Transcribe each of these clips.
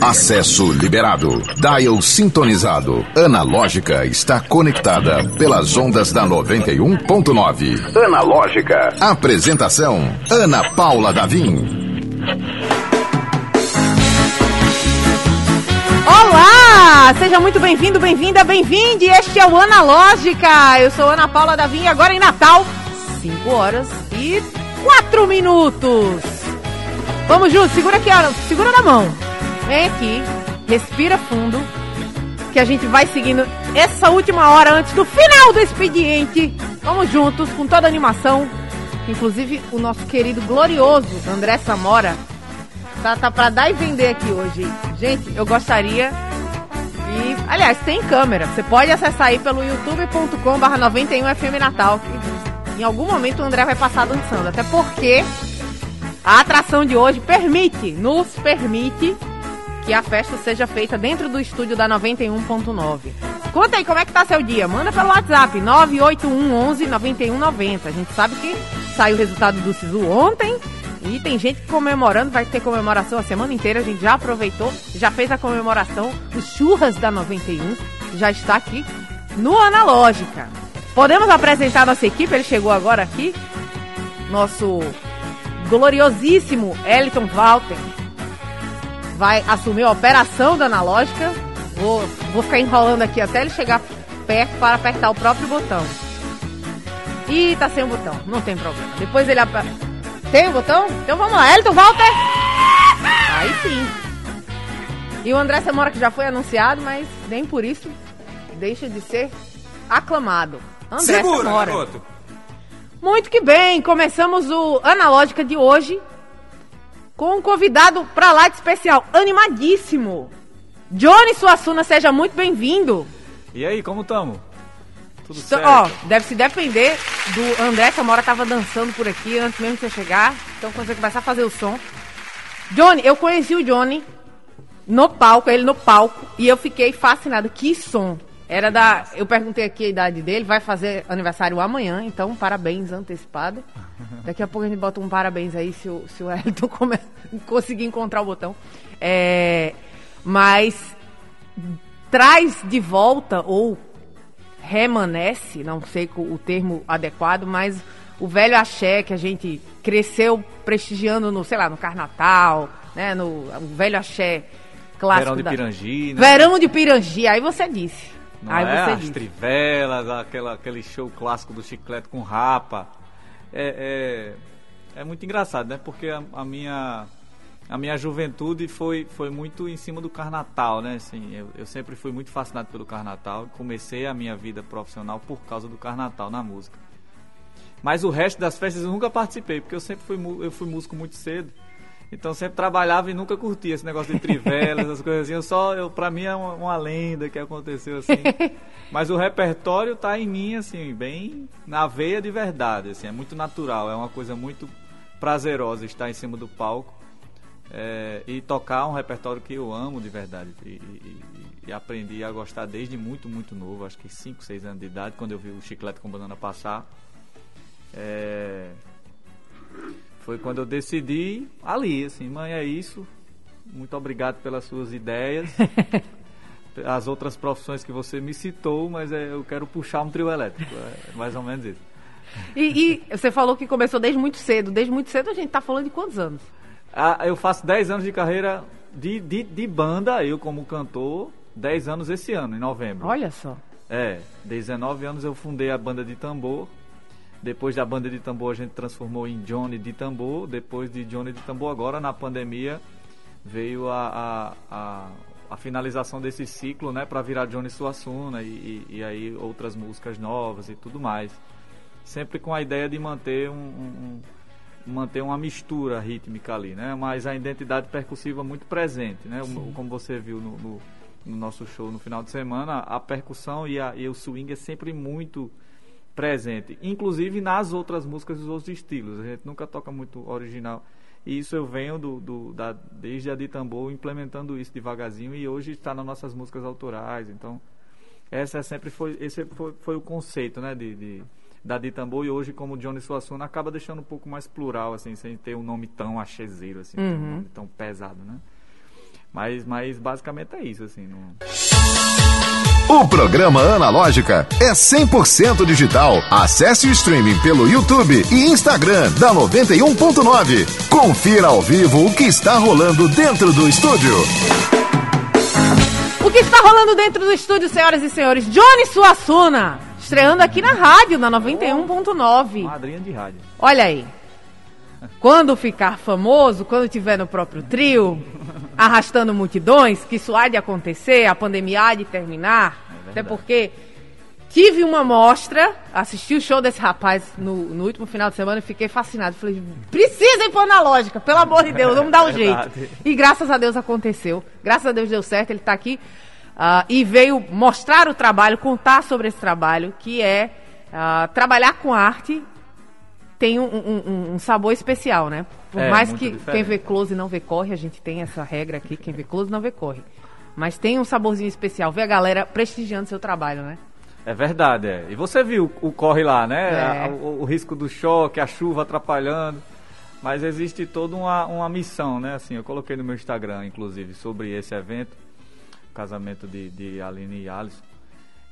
Acesso liberado. Dial sintonizado. Analógica está conectada pelas ondas da 91.9. Analógica. Apresentação: Ana Paula Davim. Olá! Seja muito bem-vindo, bem-vinda, bem-vinde. Este é o Analógica. Eu sou Ana Paula Davim, agora em Natal, 5 horas e 4 minutos. Vamos juntos, segura aqui, ó, segura na mão. Vem aqui, respira fundo, que a gente vai seguindo essa última hora antes do final do expediente. Vamos juntos, com toda a animação. Inclusive, o nosso querido glorioso André Samora tá, tá pra dar e vender aqui hoje. Gente, eu gostaria e, aliás, tem câmera. Você pode acessar aí pelo youtube.com/barra 91 FM Natal. Em algum momento o André vai passar dançando. Até porque a atração de hoje permite, nos permite que a festa seja feita dentro do estúdio da 91.9. Conta aí como é que tá seu dia. Manda pelo WhatsApp 981 11 9190. A gente sabe que saiu o resultado do SISU ontem. E tem gente comemorando, vai ter comemoração a semana inteira. A gente já aproveitou, já fez a comemoração. Os churras da 91 já está aqui no Analógica. Podemos apresentar nossa equipe? Ele chegou agora aqui. Nosso gloriosíssimo Eliton Walter vai assumir a operação da analógica. Vou, vou ficar enrolando aqui até ele chegar perto para apertar o próprio botão. Ih, tá sem o botão, não tem problema. Depois ele aperta. Tem o botão? Então vamos lá, Elton Walter! Aí sim. E o André Samora que já foi anunciado, mas nem por isso deixa de ser aclamado. André Segura, Samora. garoto. Muito que bem, começamos o Analógica de hoje com um convidado pra lá de especial, animadíssimo. Johnny Suassuna, seja muito bem-vindo. E aí, como tamo? Tudo certo? Ó, deve se depender do André Samora tava dançando por aqui antes mesmo de você chegar. Então quando você começar a fazer o som. Johnny, eu conheci o Johnny no palco, ele no palco, e eu fiquei fascinado. Que som! Era da. Eu perguntei aqui a idade dele, vai fazer aniversário amanhã, então parabéns antecipado. Daqui a pouco a gente bota um parabéns aí se o, se o Elton come- conseguir encontrar o botão. É, mas traz de volta, ou remanece, não sei o termo adequado, mas o velho axé que a gente cresceu prestigiando no, sei lá, no Carnatal, né, no o velho axé clássico Verão de da- Pirangi, né? Verão de Pirangi, aí você disse. Não aí é? você As trivelas, aquela, aquele show clássico do chiclete com rapa. É, é, é muito engraçado, né? Porque a, a minha a minha juventude foi, foi muito em cima do Carnatal, né? Assim, eu, eu sempre fui muito fascinado pelo Carnatal. Comecei a minha vida profissional por causa do Carnatal na música. Mas o resto das festas eu nunca participei, porque eu sempre fui, eu fui músico muito cedo. Então sempre trabalhava e nunca curtia esse negócio de trivelas, essas coisas assim. Eu só, eu, pra mim é uma, uma lenda que aconteceu assim. Mas o repertório tá em mim, assim, bem na veia de verdade, assim. É muito natural, é uma coisa muito prazerosa estar em cima do palco é, e tocar um repertório que eu amo de verdade. E, e- e aprendi a gostar desde muito, muito novo, acho que 5, 6 anos de idade, quando eu vi o Chiclete com Banana passar. É, foi quando eu decidi ali, assim, mãe, é isso. Muito obrigado pelas suas ideias. As outras profissões que você me citou, mas é, eu quero puxar um trio elétrico. É mais ou menos isso. E, e você falou que começou desde muito cedo. Desde muito cedo a gente tá falando de quantos anos? Ah, eu faço 10 anos de carreira de, de, de banda, eu como cantor, 10 anos esse ano, em novembro. Olha só. É, 19 anos eu fundei a banda de tambor. Depois da banda de tambor a gente transformou em Johnny de tambor. Depois de Johnny de tambor, agora na pandemia veio a, a, a, a finalização desse ciclo, né, para virar Johnny Suassuna e, e, e aí outras músicas novas e tudo mais. Sempre com a ideia de manter um, um- um- manter uma mistura rítmica ali, né? Mas a identidade percussiva muito presente, né? O- Como você viu no, no- no nosso show no final de semana, a percussão e, a- e o swing é sempre muito presente, inclusive nas outras músicas dos outros estilos. A gente nunca toca muito original. E isso eu venho do, do- da, desde a de tambor implementando isso devagarzinho e hoje está nas nossas músicas autorais. Então, essa sempre foi, esse foi, foi o conceito, né, de, de- da de tambor e hoje como Johnny Suassuna acaba deixando um pouco mais plural, assim, sem ter um nome tão achezeiro, assim, um nome tão pesado, né? Mas, mas basicamente é isso, assim. Não... O programa Analógica é 100% digital. Acesse o streaming pelo YouTube e Instagram da 91.9. Confira ao vivo o que está rolando dentro do estúdio. O que está rolando dentro do estúdio, senhoras e senhores? Johnny Suassuna, estreando aqui na rádio, na 91.9. Madrinha de rádio. Olha aí. Quando ficar famoso, quando tiver no próprio trio, arrastando multidões, que isso há de acontecer, a pandemia há de terminar, é até porque tive uma mostra, assisti o show desse rapaz no, no último final de semana e fiquei fascinado. Falei, precisa ir pôr na lógica, pelo amor de Deus, vamos dar um é jeito. E graças a Deus aconteceu. Graças a Deus deu certo, ele está aqui uh, e veio mostrar o trabalho, contar sobre esse trabalho, que é uh, trabalhar com arte tem um, um, um, sabor especial, né? Por é, mais que diferente. quem vê close não vê corre, a gente tem essa regra aqui, quem vê close não vê corre. Mas tem um saborzinho especial, ver a galera prestigiando seu trabalho, né? É verdade, é. E você viu o corre lá, né? É. O, o, risco do choque, a chuva atrapalhando. Mas existe toda uma, uma missão, né? Assim, eu coloquei no meu Instagram, inclusive, sobre esse evento, o casamento de, de Aline e Alisson.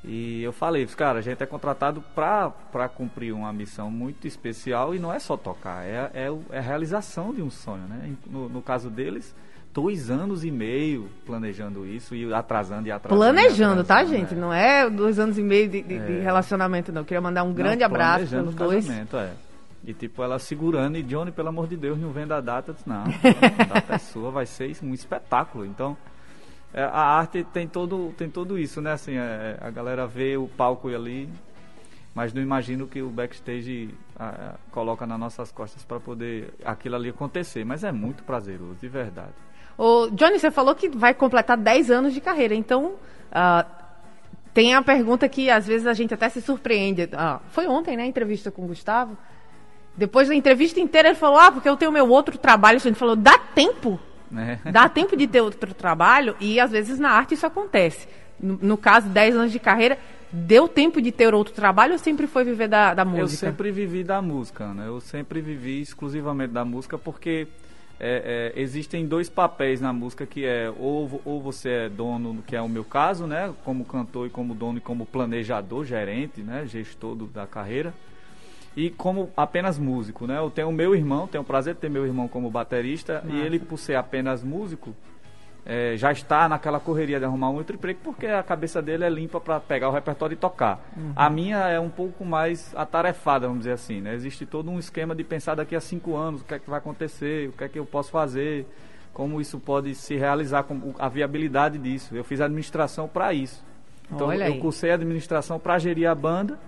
E eu falei, cara, a gente é contratado para cumprir uma missão muito especial e não é só tocar, é, é, é a realização de um sonho, né? No, no caso deles, dois anos e meio planejando isso e atrasando e atrasando. Planejando, e atrasando, tá, gente? Né? Não é dois anos e meio de, de, é. de relacionamento, não. Eu queria mandar um grande não, abraço pelos dois. É. E tipo, ela segurando, e Johnny, pelo amor de Deus, não vendo a data. Disse, não, a data é sua, vai ser um espetáculo. Então, é, a arte tem todo, tem tudo isso, né? Assim, é, a galera vê o palco ali, mas não imagino que o backstage a, a, coloca nas nossas costas para poder aquilo ali acontecer. Mas é muito prazeroso, de verdade. O Johnny, você falou que vai completar 10 anos de carreira, então uh, tem a pergunta que às vezes a gente até se surpreende. Uh, foi ontem, né, a entrevista com o Gustavo. Depois da entrevista inteira ele falou, ah, porque eu tenho meu outro trabalho. A gente falou, dá tempo né? Dá tempo de ter outro trabalho e às vezes na arte isso acontece. No, no caso, 10 anos de carreira, deu tempo de ter outro trabalho ou sempre foi viver da, da música? Eu sempre vivi da música, né? Eu sempre vivi exclusivamente da música porque é, é, existem dois papéis na música que é ou, ou você é dono, que é o meu caso, né? Como cantor e como dono e como planejador, gerente, né? Gestor do, da carreira e como apenas músico, né? Eu tenho o meu irmão, tenho o prazer de ter meu irmão como baterista Nossa. e ele por ser apenas músico é, já está naquela correria de arrumar um outro emprego porque a cabeça dele é limpa para pegar o repertório e tocar. Uhum. A minha é um pouco mais atarefada, vamos dizer assim, né? Existe todo um esquema de pensar daqui a cinco anos o que é que vai acontecer, o que é que eu posso fazer, como isso pode se realizar, com a viabilidade disso. Eu fiz administração para isso. Então Olha eu aí. cursei administração para gerir a banda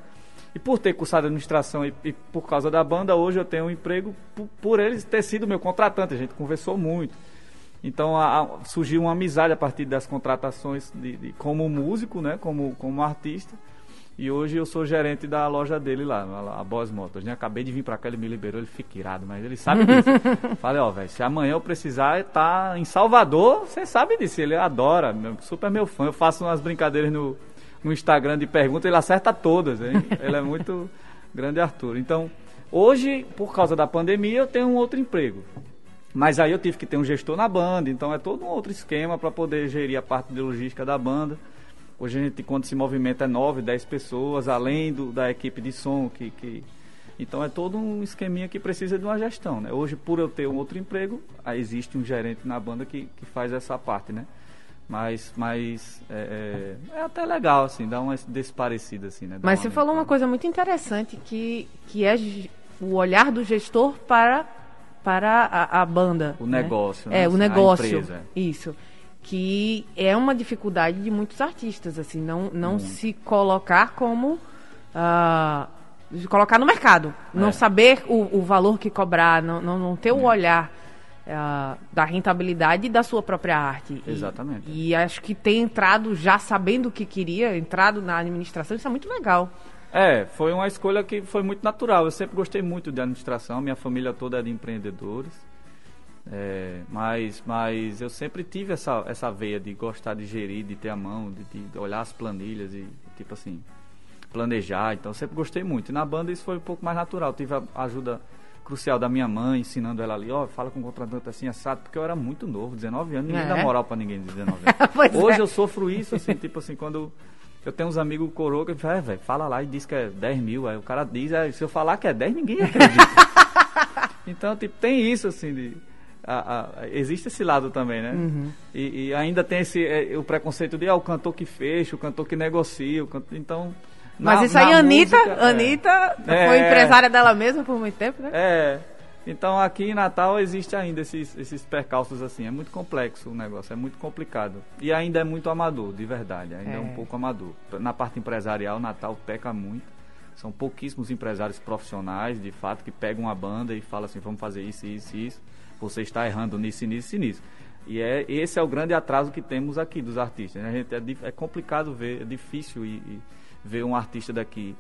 e por ter cursado administração e, e, por causa da banda, hoje eu tenho um emprego por, por eles ter sido meu contratante. A gente conversou muito. Então a, a, surgiu uma amizade a partir das contratações de, de, como músico, né, como, como artista. E hoje eu sou gerente da loja dele lá, a Boss Motors. Né? Acabei de vir para cá, ele me liberou, ele fica irado, mas ele sabe disso. Falei, ó, velho, se amanhã eu precisar estar tá em Salvador, você sabe disso. Ele adora, super meu fã. Eu faço umas brincadeiras no, no Instagram de perguntas, ele acerta todas, hein? Ele é muito grande Arthur. Então, hoje, por causa da pandemia, eu tenho um outro emprego. Mas aí eu tive que ter um gestor na banda, então é todo um outro esquema para poder gerir a parte de logística da banda. Hoje a gente, quando se movimenta, é 9, 10 pessoas, além do, da equipe de som que, que... Então é todo um esqueminha que precisa de uma gestão, né? Hoje, por eu ter um outro emprego, existe um gerente na banda que, que faz essa parte, né? Mas, mas é, é, é, até legal, assim, dá uma desparecida, assim, né? Mas você falou uma coisa muito interessante, que, que é o olhar do gestor para, para a, a banda. O né? negócio, né? É, o negócio. Isso. Que é uma dificuldade de muitos artistas, assim, não, não hum. se colocar como... Uh, colocar no mercado. É. Não saber o, o valor que cobrar, não, não, não ter o olhar Uh, da rentabilidade da sua própria arte. Exatamente. E, e, acho que ter entrado já sabendo o que queria, entrado na administração, isso é muito legal. É, foi uma escolha que foi muito natural. Eu sempre gostei muito de administração, minha família toda é de empreendedores. É, mas, mas eu sempre tive essa, essa veia de gostar de gerir, de ter a mão, de, de olhar as planilhas e, tipo assim, planejar. Então, sempre gostei muito. E na banda isso foi um pouco mais natural. Tive a ajuda crucial da minha mãe, ensinando ela ali, ó, fala com o contratante assim, assado, porque eu era muito novo, 19 anos, ninguém É. dá moral pra ninguém de 19 anos. Hoje é. eu sofro isso, assim, tipo assim, quando eu tenho uns amigos coroa que é, velho, fala lá e diz que é 10 mil, aí o cara diz, aí, se eu falar que é 10, ninguém acredita. então, tipo, tem isso, assim, de... a- a- existe esse lado também, né? Uhum. E, e ainda tem esse é, o preconceito de ah, o cantor que fecha, o cantor que negocia, o cantor, então... Mas na- isso aí, Anitta, música, é. Anitta É. foi empresária dela mesma por muito tempo, né? É. Então aqui em Natal existe ainda esses, esses percalços assim. É muito complexo o negócio, é muito complicado. E ainda é muito amador, de verdade. Ainda é, É. um pouco amador. Na parte empresarial, Natal peca muito. São pouquíssimos empresários profissionais, de fato, que pegam uma banda e falam assim, vamos fazer isso, isso, isso. Você está errando nisso, nisso e nisso. E é, esse é o grande atraso que temos aqui dos artistas. né? A gente, é, é complicado ver, é difícil e, e ver um artista daqui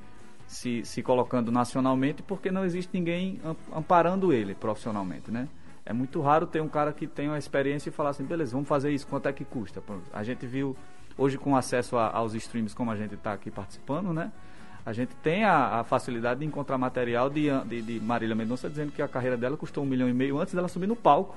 se, se colocando nacionalmente porque não existe ninguém am- amparando ele profissionalmente, né? É muito raro ter um cara que tenha uma experiência e falar assim, beleza, vamos fazer isso, quanto é que custa? A gente viu, hoje com acesso a- aos streams como a gente está aqui participando, né? A gente tem a, a facilidade de encontrar material de, de, de Marília Mendonça dizendo que a carreira dela custou um milhão e meio antes dela subir no palco.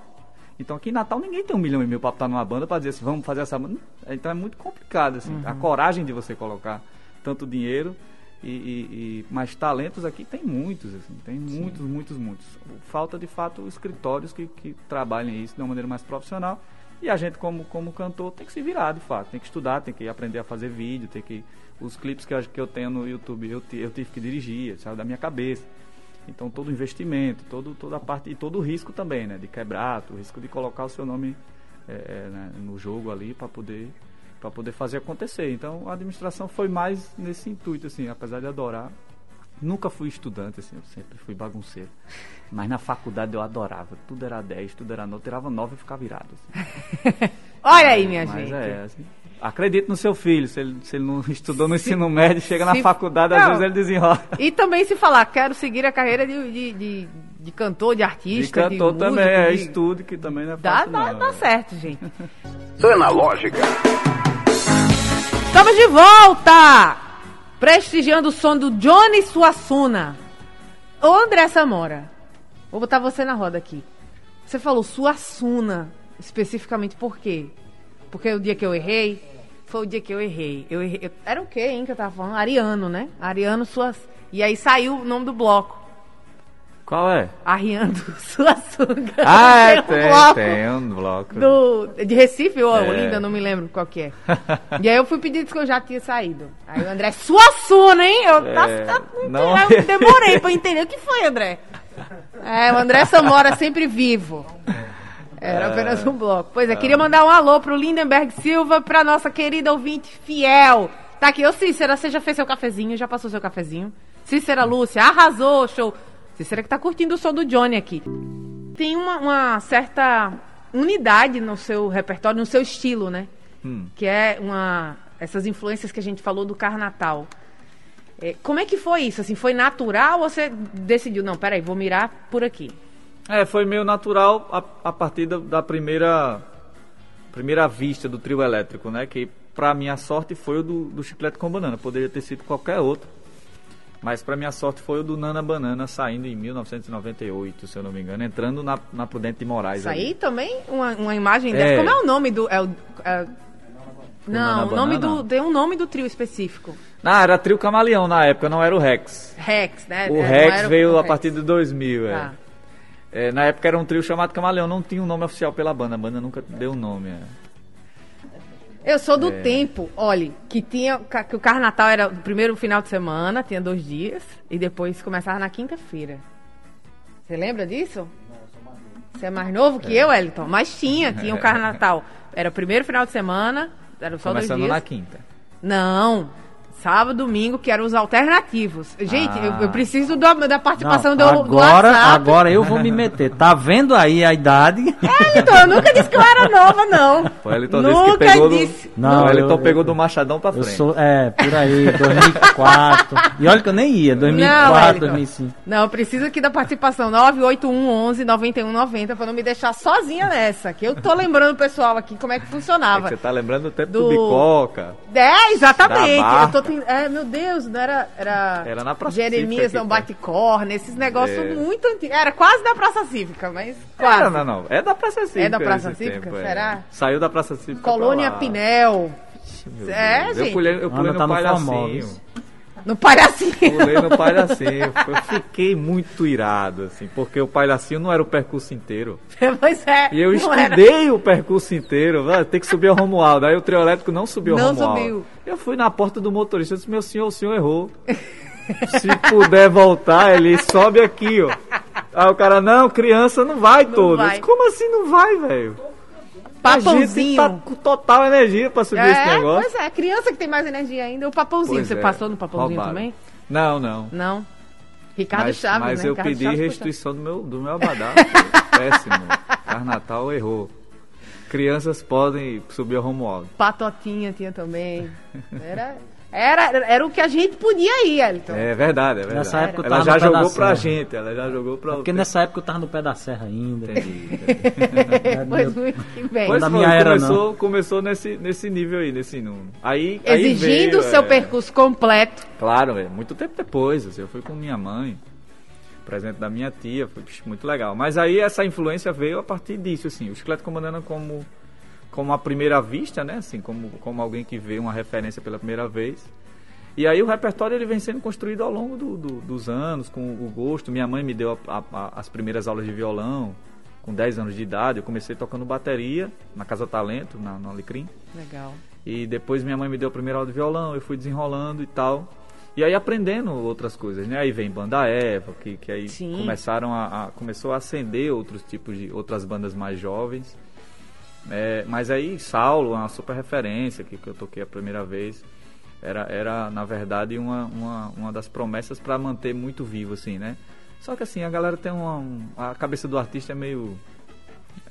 Então aqui em Natal ninguém tem um milhão e meio para estar numa banda para dizer assim, vamos fazer essa banda. Então é muito complicado, assim. A coragem de você colocar tanto dinheiro e, e- e- mas talentos aqui tem muitos, assim, tem muitos, muitos, muitos. Falta de fato escritórios que, que trabalhem isso de uma maneira mais profissional. E a gente, como, como cantor, tem que se virar de fato, tem que estudar, tem que aprender a fazer vídeo, tem que. Os clipes que eu, que eu tenho no YouTube eu, eu tive que dirigir, saiu da minha cabeça. Então todo o investimento, todo, toda a parte e todo o risco também, né? De quebrar, o risco de colocar o seu nome é, né, no jogo ali para poder para poder fazer acontecer. Então a administração foi mais nesse intuito, assim, apesar de adorar. Nunca fui estudante, assim, eu sempre fui bagunceiro. Mas na faculdade eu adorava. Tudo era 10, tudo era nota. Eu tirava 9 e ficava virado. Assim. Olha aí, minha Mas gente. é, assim. Acredite no seu filho. Se ele, se ele não estudou no ensino médio, chega na se- faculdade, às não. vezes ele desenrola. E também se falar, quero seguir a carreira de, de, de, de cantor, de De artista, de, cantor músico, também, é de- estudo que também não é Dá, fácil. dá, não, dá é. certo, gente. Analógica. Estamos de volta! Prestigiando o som do Johnny Suassuna. Ô André Samora, vou botar você na roda aqui. Você falou Suassuna, especificamente por quê? Porque o dia que eu errei, foi o dia que eu errei. Eu errei era o quê, hein, que eu tava falando? Ariano, né? Ariano Suas... E aí saiu o nome do bloco. Qual é? Ariano Suassuna. Ah, é, um tem, bloco tem um bloco. do, de Recife ou É. Olinda, não me lembro qual que é. e aí eu fui pedir que eu já tinha saído. Aí o André, Suassuna, hein? Eu, É, tá- não- eu demorei pra entender o que foi, André. É, o André Samora sempre vivo. Era apenas um bloco. Pois é, queria mandar um alô pro Lindenberg Silva, pra nossa querida ouvinte fiel. Tá aqui, ô Cícera, você já fez seu cafezinho, já passou seu cafezinho. Cícera Lúcia, arrasou, show. Cícera que tá curtindo o som do Johnny aqui. Tem uma, uma certa unidade no seu repertório, no seu estilo, né? Hum. Que é uma. Essas influências que a gente falou do Carnatal. É, como é que foi isso? Assim, foi natural ou você decidiu, não, peraí, vou mirar por aqui? É, foi meio natural a, a partir da, da primeira primeira vista do trio elétrico, né? Que pra minha sorte foi o do, do Chiclete com Banana. Poderia ter sido qualquer outro. Mas pra minha sorte foi o do Nana Banana saindo em 1998, se eu não me engano, entrando na, na Prudente de Moraes. Isso aí também, uma, uma imagem É. dessa. Como é o nome do. É o, é- não, o nome do. Tem um nome do trio específico. Ah, era trio Camaleão na época, não era o Rex. Rex, né? O É, Rex veio o a Rex. partir de 2000, é. Tá. É, Na época era um trio chamado Camaleão, não tinha um nome oficial pela banda, a banda nunca deu um nome. é. Eu sou do É. tempo, olhe, que tinha que o Carnatal era o primeiro final de semana, tinha dois dias, e depois começava na quinta-feira. Você lembra disso? Você é mais novo que eu, Elton? Mas tinha, tinha o Carnatal. Era o primeiro final de semana, era só dois Começando dias. na quinta. Não. Sábado, domingo, que eram os alternativos. Gente, Ah. eu, eu preciso da, da participação Não, do, do agora, WhatsApp. agora eu vou me meter. Tá vendo aí a idade? Elton, eu nunca disse que eu era nova, não. O Wellington disse que nunca pegou do, disse. Não, o Wellington eu- pegou eu- do Machadão pra Eu frente. sou, é, por aí, 2004. e olha que eu nem ia, 2004, Wellington. 2005. Não, eu preciso aqui da participação 98111 9190 pra não me deixar sozinha nessa. Que eu tô lembrando o pessoal aqui como é que É que funcionava. você tá lembrando do tempo Do- do, Bicoca. É, exatamente. Eu tô É, meu Deus, não era. Era, Era na Praça Jeremias Cívica não aqui, bate corne, esses negócios É. muito antigos. Era quase da Praça Cívica, mas quase. Não, não, não. É da Praça Cívica. É da Praça Cívica? tempo, é. Será? Saiu da Praça Cívica. Colônia pra lá. Pinel. Meu É, Deus. gente. Eu pulei, eu pulei Ana no tá no palhacinho. Famosos. No palhacinho. Pulei no palhacinho. Eu fiquei muito irado, assim, porque o palhacinho não era o percurso inteiro. pois é. E eu não era. estudei o percurso inteiro. Ah, Tem que subir ao Romualdo. Aí o trio elétrico não subiu Não Romualdo. subiu. Eu fui na porta do motorista e disse, meu senhor, o senhor errou. Se puder voltar, ele sobe aqui, ó. Aí o cara, não, criança não vai todo. Eu vai. disse, Como assim não vai, velho? A gente Papãozinho. tá com total energia pra subir esse É, negócio. pois é, criança que tem mais energia ainda. O papãozinho, Pois você é, passou no papãozinho também? Não, não. Não. Ricardo mas Chaves, mas né? eu Ricardo pedi Chaves restituição do meu, do meu abadá. Péssimo. Carnatal errou. Crianças podem subir ao Romualdo. Patotinha tinha também. Era, era, era o que a gente podia ir, Elton. É verdade, é verdade. Nessa época eu ela já jogou pra gente, ela já jogou pra Porque nessa época eu tava no pé da serra ainda. Entendi, entendi. pois muito que bem. Pois da foi, minha era, começou, começou nesse, nesse nível aí, nesse número. Aí, Exigindo o seu é, percurso completo. Claro, é, muito tempo depois, assim, eu fui com minha mãe, presente da minha tia, foi muito legal. Mas aí essa influência veio a partir disso, assim, o Chiclete Comandando como, como a primeira vista, né, assim, como, como alguém que vê uma referência pela primeira vez. E aí o repertório ele vem sendo construído ao longo do- do- dos anos, com o gosto. Minha mãe me deu a- a- as primeiras aulas de violão, com 10 anos de idade. Eu comecei tocando bateria na Casa Talento, na, no Alecrim. Legal. E depois minha mãe me deu a primeira aula de violão, eu fui desenrolando e tal. E aí aprendendo outras coisas, né? Aí vem Banda Eva, que, que aí Sim. começaram a, a- começou a acender outros tipos de outras bandas mais jovens. É, mas aí Saulo, uma super referência que, que eu toquei a primeira vez, era, era na verdade uma, uma, uma das promessas para manter muito vivo, assim, né? Só que assim, a galera tem uma. um- a cabeça do artista é meio.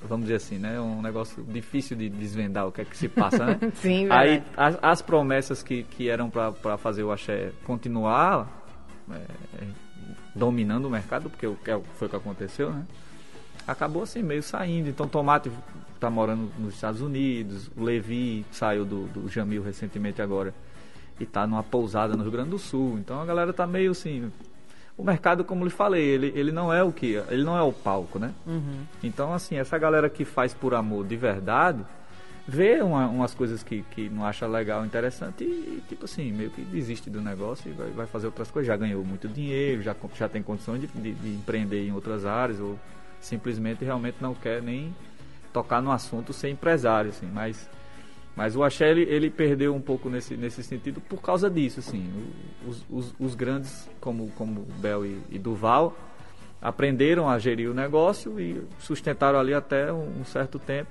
Vamos dizer assim, né? Um negócio difícil de desvendar o que é que se passa, né? Sim, Aí verdade. as, as promessas que, que eram para fazer o axé continuar é, é, dominando o mercado, porque o que é foi o que aconteceu, né? Acabou assim, meio saindo. Então Tomate tá morando nos Estados Unidos, o Levi saiu do, do Jamil recentemente agora e tá numa pousada no Rio Grande do Sul. Então a galera tá meio assim. O mercado, como lhe falei, ele, ele não é o que? Ele não é o palco, né? Então, assim, essa galera que faz por amor de verdade, vê uma- umas coisas que, que não acha legal, interessante e, tipo assim, meio que desiste do negócio e vai, vai fazer outras coisas. Já ganhou muito dinheiro, já, já tem condições de, de, de empreender em outras áreas ou simplesmente realmente não quer nem tocar no assunto ser empresário, assim. Mas, mas o Axé, ele, ele perdeu um pouco nesse, nesse sentido por causa disso, assim. Os, os, os grandes, como, como Bel e, e Duval, aprenderam a gerir o negócio e sustentaram ali até um, um certo tempo.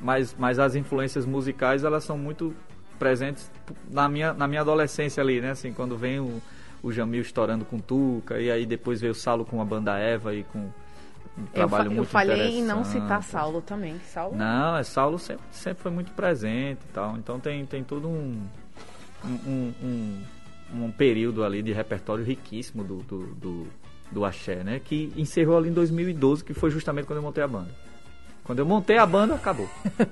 Mas, mas as influências musicais, elas são muito presentes na minha, na minha adolescência ali, né? Assim, quando vem o, o Jamil estourando com Tuca, e aí depois veio o Saulo com a banda Eva e com um Eu, trabalho eu muito falhei em não citar Saulo também. Saulo Não, é Saulo sempre, sempre foi muito presente e tal. Então tem, tem todo um, um, um, um- período ali de repertório riquíssimo do, do, do, do Axé, né? Que encerrou ali em 2012, que foi justamente quando eu montei a banda. Quando eu montei a banda, acabou.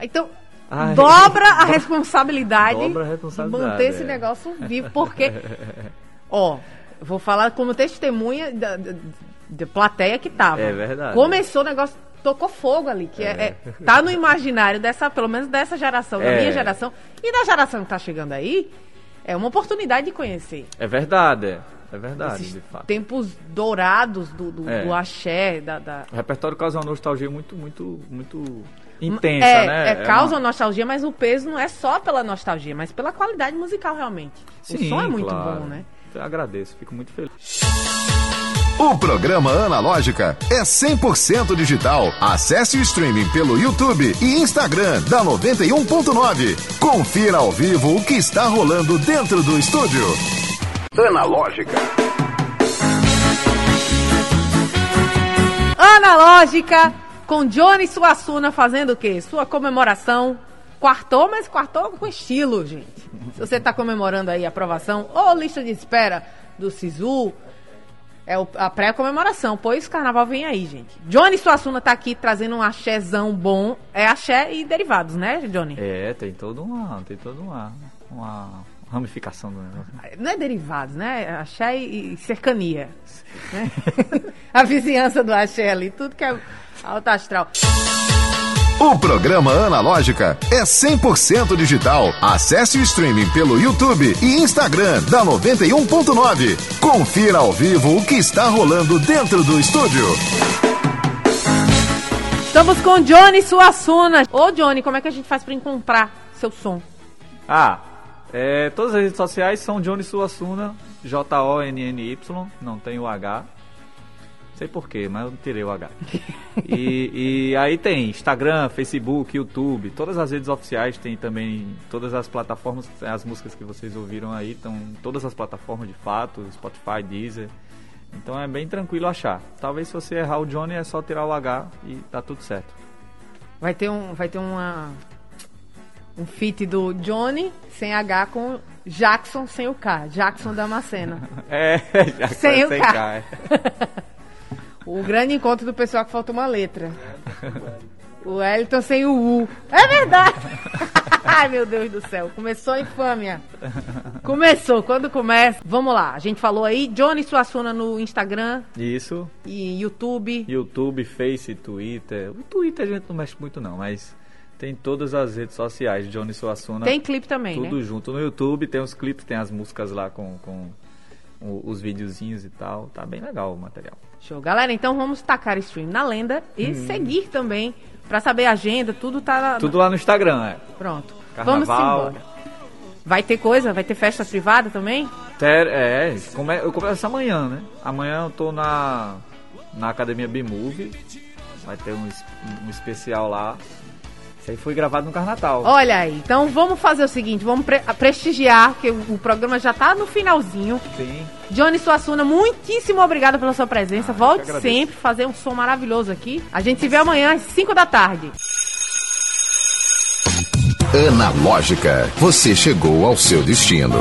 Então, Ai. dobra a responsabilidade, Dobra a responsabilidade, de manter esse é. negócio vivo, porque, ó, vou falar como testemunha da, da, da plateia que tava. É verdade. Começou o negócio, tocou fogo ali, que é. é- tá no imaginário dessa, pelo menos dessa geração, da É. minha geração, e da geração que tá chegando aí, é uma oportunidade de conhecer. É verdade, é. É verdade, Esses de fato. tempos dourados do, do, É. do axé, da, da- O repertório causa uma nostalgia muito, muito, muito intensa, é, né? é, causa uma- nostalgia, mas o peso não é só pela nostalgia, mas pela qualidade musical realmente. o Sim, som é muito claro. bom, né? Eu agradeço, fico muito feliz. O programa Analógica é 100% digital. Acesse o streaming pelo YouTube e Instagram da 91.9. Confira ao vivo o que está rolando dentro do estúdio. Analógica. Analógica, com Johnny Suassuna fazendo o quê? Sua comemoração. Quartou, mas quartou com estilo, gente. Se você está comemorando aí a aprovação ou lista de espera do Sisu, é o- a pré-comemoração, pois o carnaval vem aí, gente. Johnny Suassuna tá aqui trazendo um axézão bom. É axé e derivados, né, Johnny? É, tem todo uma, tem toda uma, uma, ramificação do negócio. Não é derivados, né? Axé e, e cercania. né? a vizinhança do axé ali, tudo que é alto astral. O programa Analógica é 100% digital. Acesse o streaming pelo YouTube e Instagram da 91.9. Confira ao vivo o que está rolando dentro do estúdio. Estamos com Johnny Suassuna. Ô Johnny, como é que a gente faz para encontrar seu som? Ah, é, todas as redes sociais são Johnny Suassuna, J-O-N-N-Y, não tem o H. Sei porquê, mas eu tirei o H. e, e, aí tem Instagram, Facebook, YouTube, todas as redes oficiais tem também todas as plataformas, as músicas que vocês ouviram aí, estão todas as plataformas de fato, Spotify, Deezer. Então é bem tranquilo achar. Talvez se você errar o Johnny é só tirar o H e tá tudo certo. Vai ter um, vai ter uma um feat do Johnny sem H com Jackson sem o K, Jackson Damascena. é, Jackson sem, sem o K. K. O grande encontro do pessoal que falta uma letra. O Elton sem o U. É verdade! Ai, meu Deus do céu. Começou a infâmia. Começou. Quando começa... Vamos lá. A gente falou aí. Johnny Suassuna no Instagram Isso. e YouTube. YouTube, Face, Twitter. O Twitter a gente não mexe muito não, mas tem todas as redes sociais. Johnny Suassuna. Tem clipe também, tudo né? junto no YouTube. Tem os clipes, tem as músicas lá com, com os videozinhos e tal. Tá bem legal o material. Show. Galera, então vamos tacar stream na lenda e seguir também. Pra saber a agenda, tudo tá... Tudo lá no Instagram, é. Pronto. Carnaval. Vamos embora. Vai ter coisa? Vai ter festa privada também? Ter- é, come, eu começo amanhã, né? Amanhã eu tô na, na Academia B-Movie. Vai ter um, um especial lá. Isso aí foi gravado no Carnatal. Olha aí, então vamos fazer o seguinte, vamos pre- prestigiar, que o, o programa já tá no finalzinho. Sim. Johnny Suassuna, muitíssimo obrigada pela sua presença. Ah, Volte sempre, fazer um som maravilhoso aqui. A gente se vê amanhã às 5 da tarde. Analógica, você chegou ao seu destino.